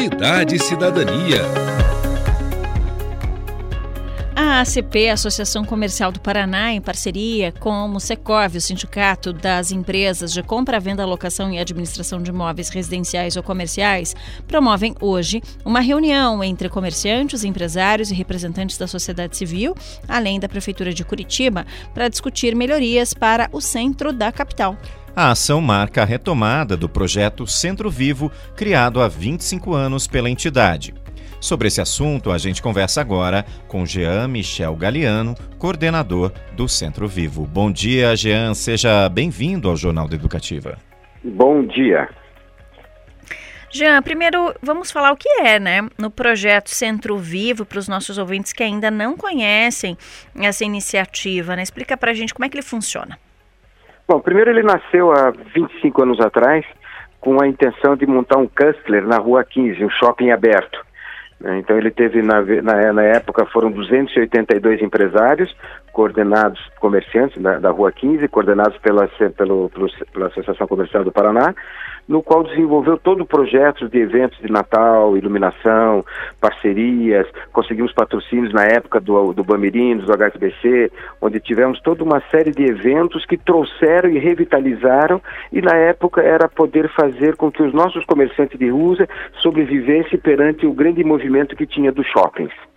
Cidade e Cidadania. A ACP, Associação Comercial do Paraná, em parceria com o Secov, o Sindicato das Empresas de Compra, Venda, Locação e Administração de Imóveis Residenciais ou Comerciais, promovem hoje uma reunião entre comerciantes, empresários e representantes da sociedade civil, além da Prefeitura de Curitiba, para discutir melhorias para o centro da capital. A ação marca a retomada do projeto Centro Vivo, criado há 25 anos pela entidade. Sobre esse assunto, a gente conversa agora com Jean Michel Galiano, coordenador do Centro Vivo. Bom dia, Jean. Seja bem-vindo ao Jornal da Educativa. Bom dia. Jean, primeiro vamos falar o que é, né, no projeto Centro Vivo, para os nossos ouvintes que ainda não conhecem essa iniciativa, né? Explica para a gente como é que ele funciona. Bom, primeiro ele nasceu há 25 anos atrás com a intenção de montar um Custler na Rua 15, um shopping aberto. Então ele teve na, na, na, época foram 282 empresários coordenados comerciantes da, da Rua 15, coordenados pela, pelo, pelo, pela Associação Comercial do Paraná, no qual desenvolveu todo o projeto de eventos de Natal, iluminação, parcerias, conseguimos patrocínios na época do, do Bamirinos, do HSBC, onde tivemos toda uma série de eventos que trouxeram e revitalizaram, e na época era poder fazer com que os nossos comerciantes de rua sobrevivessem perante o grande movimento que tinha dos shoppings.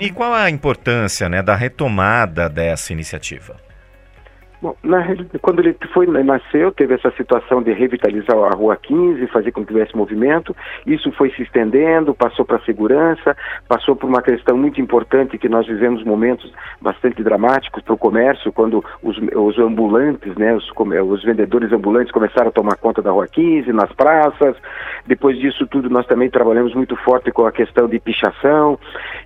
E qual a importância né, da retomada dessa iniciativa? Bom, na, quando ele foi nasceu, teve essa situação de revitalizar a Rua 15, fazer com que tivesse movimento. Isso foi se estendendo, passou para a segurança, passou por uma questão muito importante que nós vivemos momentos bastante dramáticos para o comércio, quando os, os ambulantes, né, os, os, vendedores ambulantes começaram a tomar conta da Rua 15, nas praças. Depois disso tudo, nós também trabalhamos muito forte com a questão de pichação.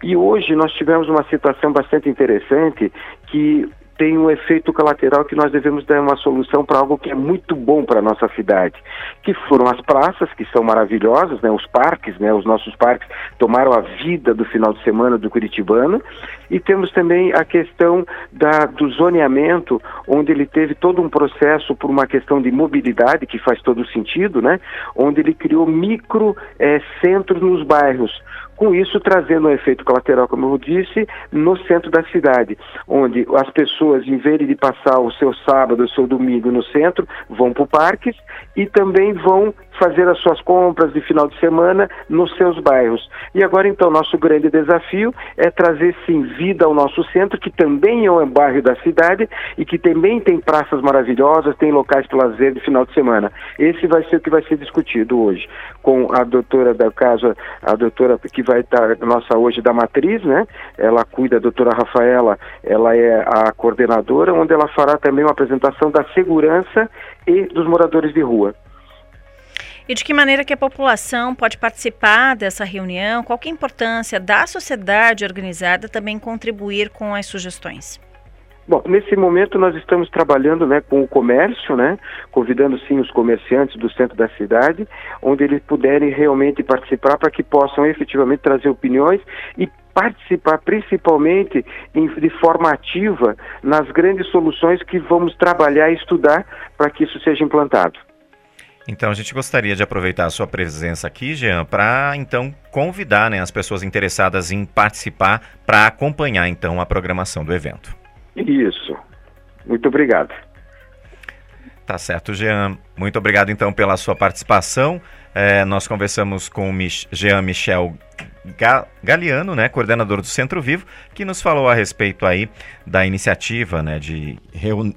E hoje nós tivemos uma situação bastante interessante que tem um efeito colateral que nós devemos dar uma solução para algo que é muito bom para a nossa cidade, que foram as praças, que são maravilhosas, né, os parques, né, os nossos parques tomaram a vida do final de semana do curitibano, e temos também a questão da, do zoneamento, onde ele teve todo um processo por uma questão de mobilidade, que faz todo sentido, né, onde ele criou micro é, centros nos bairros, com isso trazendo um efeito colateral, como eu disse, no centro da cidade, onde as pessoas, em vez de passar o seu sábado, o seu domingo no centro, vão para o parque e também vão fazer as suas compras de final de semana nos seus bairros. E agora, então, nosso grande desafio é trazer, sim, vida ao nosso centro, que também é um bairro da cidade e que também tem praças maravilhosas, tem locais para lazer de final de semana. Esse vai ser o que vai ser discutido hoje, com a doutora da casa, a doutora que vai estar nossa hoje da matriz, né? Ela cuida, a doutora Rafaela, ela é a coordenadora, onde ela fará também uma apresentação da segurança e dos moradores de rua. E de que maneira que a população pode participar dessa reunião? Qual é a importância da sociedade organizada também contribuir com as sugestões? Bom, nesse momento nós estamos trabalhando né, com o comércio, né, convidando sim os comerciantes do centro da cidade, onde eles puderem realmente participar para que possam efetivamente trazer opiniões e participar principalmente em, de forma ativa nas grandes soluções que vamos trabalhar e estudar para que isso seja implantado. Então a gente gostaria de aproveitar a sua presença aqui, Jean, para então convidar né, as pessoas interessadas em participar para acompanhar então a programação do evento. Isso. Muito obrigado. Tá certo, Jean. Muito obrigado então pela sua participação. É, nós conversamos com o Mich Jean Michel Galiano, né, coordenador do Centro Vivo, que nos falou a respeito aí da iniciativa né, de,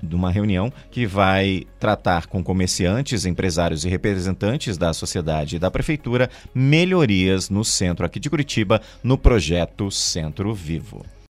de uma reunião que vai tratar com comerciantes, empresários e representantes da sociedade e da prefeitura melhorias no centro aqui de Curitiba no projeto Centro Vivo.